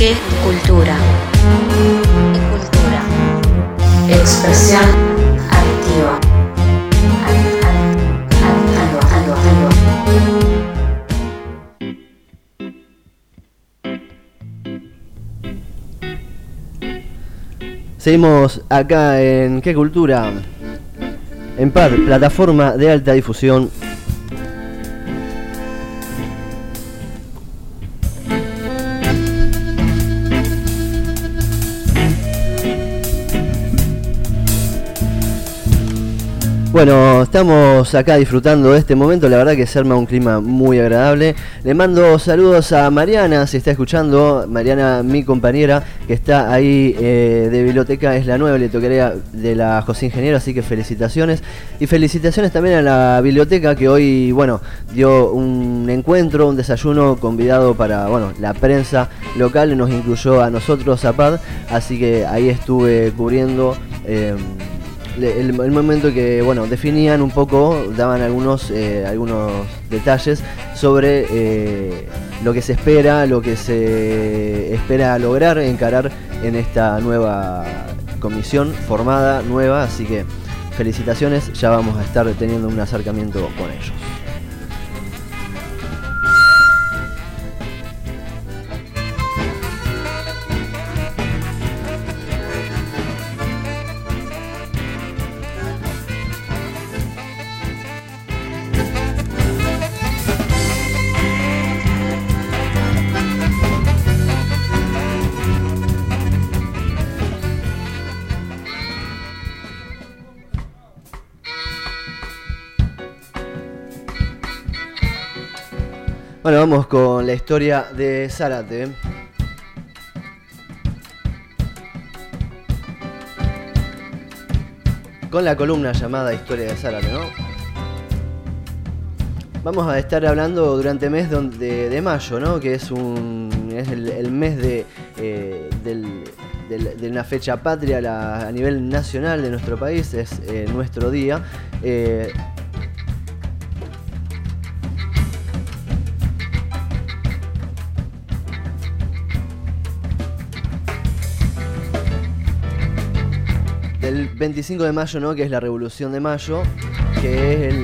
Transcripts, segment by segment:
qué cultura. ¿Qué cultura? Expresión activa. Seguimos acá en ¿Qué cultura? En PAD, plataforma de alta difusión Bueno, estamos acá disfrutando de este momento, la verdad que se arma un clima muy agradable. Le mando saludos a Mariana, si está escuchando, Mariana, mi compañera, que está ahí eh, de biblioteca, es la nueva bibliotecaria de la José Ingeniero, así que felicitaciones. Y felicitaciones también a la biblioteca que hoy, bueno, dio un encuentro, un desayuno convidado para, bueno, la prensa local, nos incluyó a nosotros, a PAD, así que ahí estuve cubriendo... Eh, el, momento que bueno definían un poco, daban algunos eh, algunos detalles sobre eh, lo que se espera, lo que se espera lograr encarar en esta nueva comisión formada nueva, así que felicitaciones, ya vamos a estar teniendo un acercamiento con ellos. Bueno, vamos con la historia de Zárate. Con la columna llamada Historia de Zárate, ¿no? Vamos a estar hablando durante el mes de, mayo, ¿no? Que es, un, es el, mes de, eh, de una fecha patria a nivel nacional de nuestro país, es eh, nuestro día. Eh, 25 de mayo, ¿no? que es la Revolución de Mayo, que es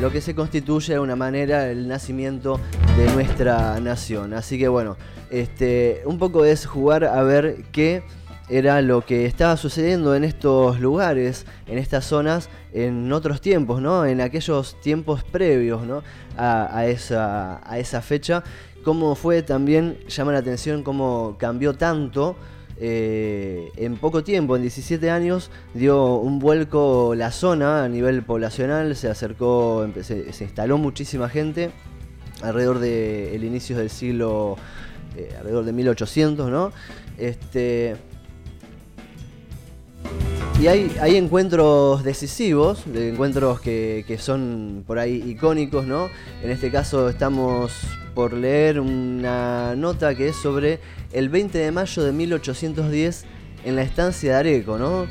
lo que se constituye de una manera el nacimiento de nuestra nación. Así que bueno, este, un poco es jugar a ver qué era lo que estaba sucediendo en estos lugares, en estas zonas, en otros tiempos, ¿no? En aquellos tiempos previos, ¿no? A, esa, a esa fecha. Cómo fue también, llama la atención cómo cambió tanto eh, en poco tiempo, en 17 años, dio un vuelco la zona a nivel poblacional, se acercó, se, instaló muchísima gente alrededor del inicio del siglo, eh, alrededor de 1800, ¿no? Este, y hay, hay, encuentros decisivos, de encuentros que, que, son por ahí icónicos, ¿no? En este caso estamos por leer una nota que es sobre el 20 de mayo de 1810 en la estancia de Areco, ¿no?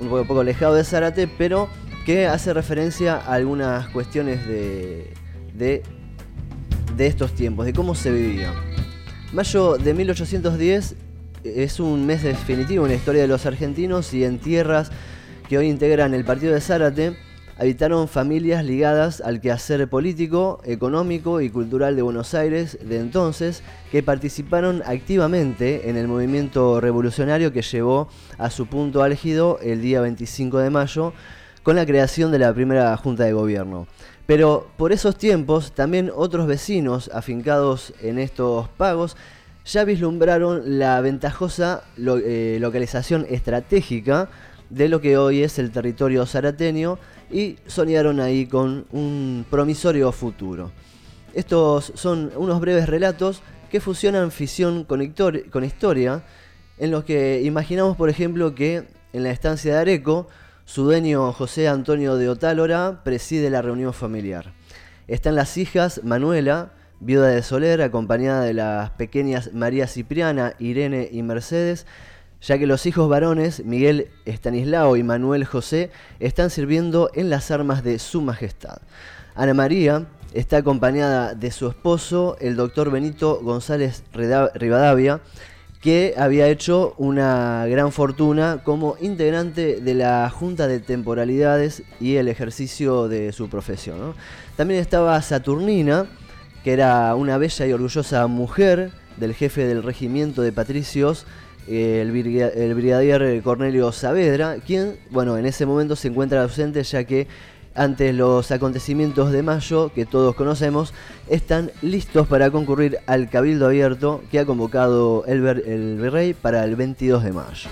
Un poco, alejado de Zárate, pero que hace referencia a algunas cuestiones de, de, estos tiempos, de cómo se vivía. Mayo de 1810 es un mes definitivo en la historia de los argentinos y en tierras que hoy integran el partido de Zárate habitaron familias ligadas al quehacer político, económico y cultural de Buenos Aires de entonces, que participaron activamente en el movimiento revolucionario que llevó a su punto álgido el día 25 de mayo con la creación de la primera Junta de Gobierno. Pero por esos tiempos también otros vecinos afincados en estos pagos ya vislumbraron la ventajosa eh, localización estratégica de lo que hoy es el territorio zarateño y soñaron ahí con un promisorio futuro. Estos son unos breves relatos que fusionan ficción con, historia, en los que imaginamos, por ejemplo, que en la estancia de Areco, su dueño José Antonio de Otálora preside la reunión familiar. Están las hijas Manuela, viuda de Soler, acompañada de las pequeñas María Cipriana, Irene y Mercedes, ya que los hijos varones, Miguel Estanislao y Manuel José, están sirviendo en las armas de Su Majestad. Ana María está acompañada de su esposo, el doctor Benito González Rivadavia, que había hecho una gran fortuna como integrante de la Junta de Temporalidades y el ejercicio de su profesión. También estaba Saturnina, que era una bella y orgullosa mujer del jefe del regimiento de patricios, el, brigadier Cornelio Saavedra, quien, bueno, en ese momento se encuentra ausente ya que ante los acontecimientos de mayo que todos conocemos, están listos para concurrir al Cabildo Abierto que ha convocado el, el Virrey para el 22 de mayo.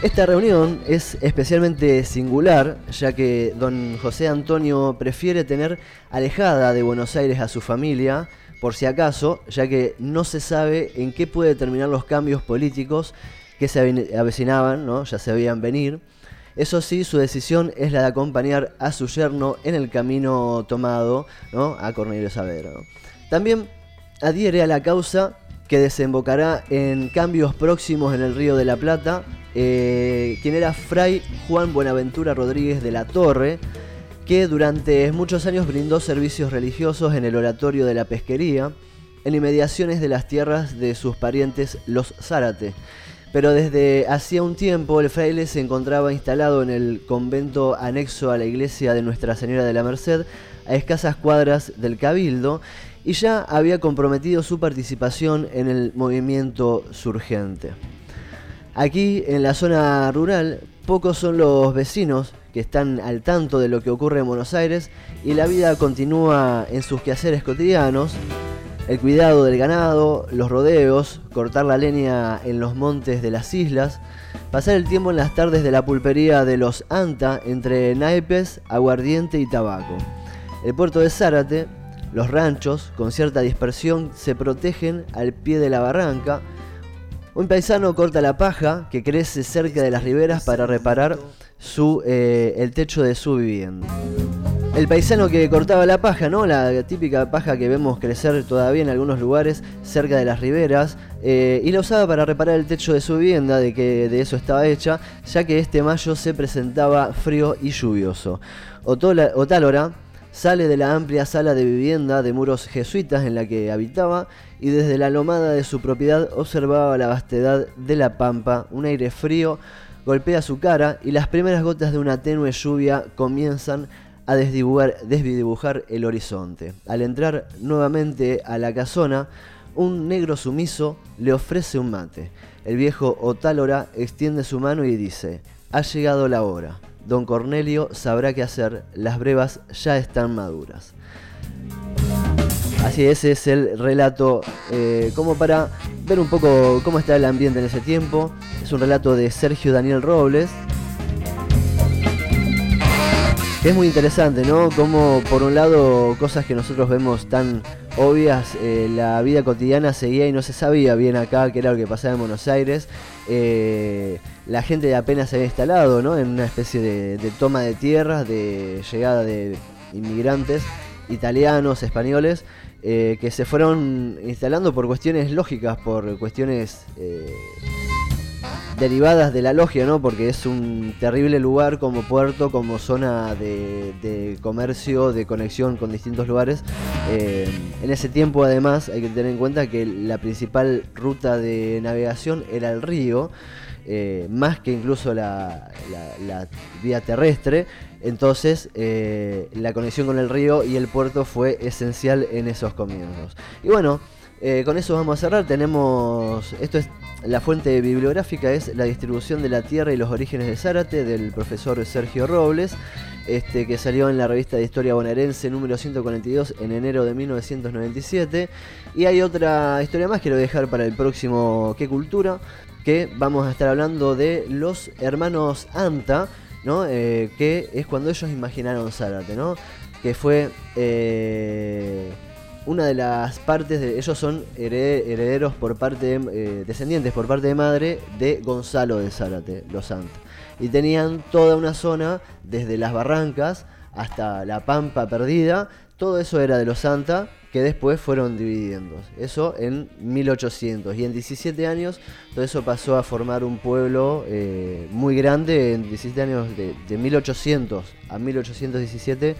Esta reunión es especialmente singular, ya que don José Antonio prefiere tener alejada de Buenos Aires a su familia, por si acaso, ya que no se sabe en qué puede terminar los cambios políticos que se avecinaban, ¿no? ya se veían venir, eso sí, su decisión es la de acompañar a su yerno en el camino tomado ¿no? a Cornelio Saavedra. También adhiere a la causa que desembocará en cambios próximos en el Río de la Plata, eh, quien era Fray Juan Buenaventura Rodríguez de la Torre, que durante muchos años brindó servicios religiosos en el oratorio de la pesquería, en inmediaciones de las tierras de sus parientes los Zárate pero desde hacía un tiempo el fraile se encontraba instalado en el convento anexo a la iglesia de Nuestra Señora de la Merced, a escasas cuadras del Cabildo, y ya había comprometido su participación en el movimiento surgente. Aquí, en la zona rural, pocos son los vecinos están al tanto de lo que ocurre en Buenos Aires y la vida continúa en sus quehaceres cotidianos, el cuidado del ganado, los rodeos, cortar la leña en los montes de las islas, pasar el tiempo en las tardes de la pulpería de los Anta entre naipes, aguardiente y tabaco. El puerto de Zárate, los ranchos, con cierta dispersión, se protegen al pie de la barranca. Un paisano corta la paja que crece cerca de las riberas para reparar su, eh, el techo de su vivienda el paisano que cortaba la paja, ¿no? La típica paja que vemos crecer todavía en algunos lugares cerca de las riberas, eh, y la usaba para reparar el techo de su vivienda, de que de eso estaba hecha, ya que este mayo se presentaba frío y lluvioso. Otálora sale de la amplia sala de vivienda de muros jesuitas en la que habitaba y desde la lomada de su propiedad observaba la vastedad de la pampa, un aire frío golpea su cara y las primeras gotas de una tenue lluvia comienzan a desdibujar, el horizonte. Al entrar nuevamente a la casona, un negro sumiso le ofrece un mate. El viejo Otálora extiende su mano y dice, ha llegado la hora. Don Cornelio sabrá qué hacer, las brevas ya están maduras. Así ese es el relato, eh, como para ver un poco cómo está el ambiente en ese tiempo. Es un relato de Sergio Daniel Robles, es muy interesante, ¿no? Como por un lado cosas que nosotros vemos tan obvias, eh, la vida cotidiana seguía y no se sabía bien acá qué era lo que pasaba en Buenos Aires. Eh, la gente apenas se había instalado, ¿no? En una especie de, toma de tierras, de llegada de inmigrantes italianos, españoles, eh, que se fueron instalando por cuestiones lógicas, por cuestiones derivadas de la logia, ¿no? Porque es un terrible lugar como puerto, como zona de, comercio, de conexión con distintos lugares. Eh, en ese tiempo, además, hay que tener en cuenta que la principal ruta de navegación era el río. Eh, más que incluso la, vía terrestre. Entonces, eh, la conexión con el río y el puerto fue esencial en esos comienzos. Y bueno, con eso vamos a cerrar. Tenemos. Esto es la fuente bibliográfica es La distribución de la tierra y los orígenes de Zárate del profesor Sergio Robles, este, que salió en la revista de Historia Bonaerense número 142 en enero de 1997. Y hay otra historia más que lo voy a dejar para el próximo ¿Qué Cultura? Que vamos a estar hablando de los hermanos Anta, ¿no? Eh, que es cuando ellos imaginaron Zárate, ¿no? que fue... Eh, una de las partes de ellos son herederos por parte eh, descendientes por parte de madre de Gonzalo de Zárate, los Santos. Y tenían toda una zona desde las barrancas hasta la Pampa perdida, todo eso era de los Santa que después fueron dividiendo. Eso en 1800 y en 17 años todo eso pasó a formar un pueblo eh, muy grande en 17 años de, de 1800 a 1817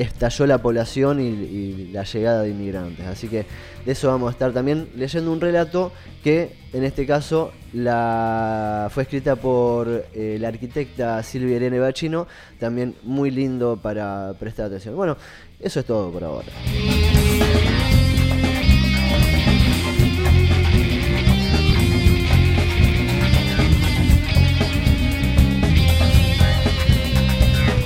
estalló la población y, la llegada de inmigrantes. Así que de eso vamos a estar también leyendo un relato que en este caso la, fue escrita por eh, la arquitecta Silvia Irene Bachino, también muy lindo para prestar atención. Bueno, eso es todo por ahora.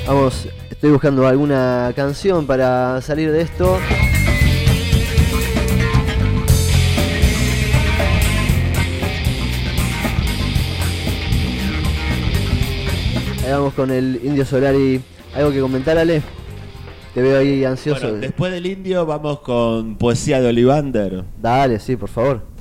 Vamos, estoy buscando alguna canción para salir de esto. Ahí vamos con el Indio Solari. ¿Algo que comentar, Ale? Te veo ahí ansioso. después del Indio vamos con Poesía de Olivander. Dale, sí, por favor.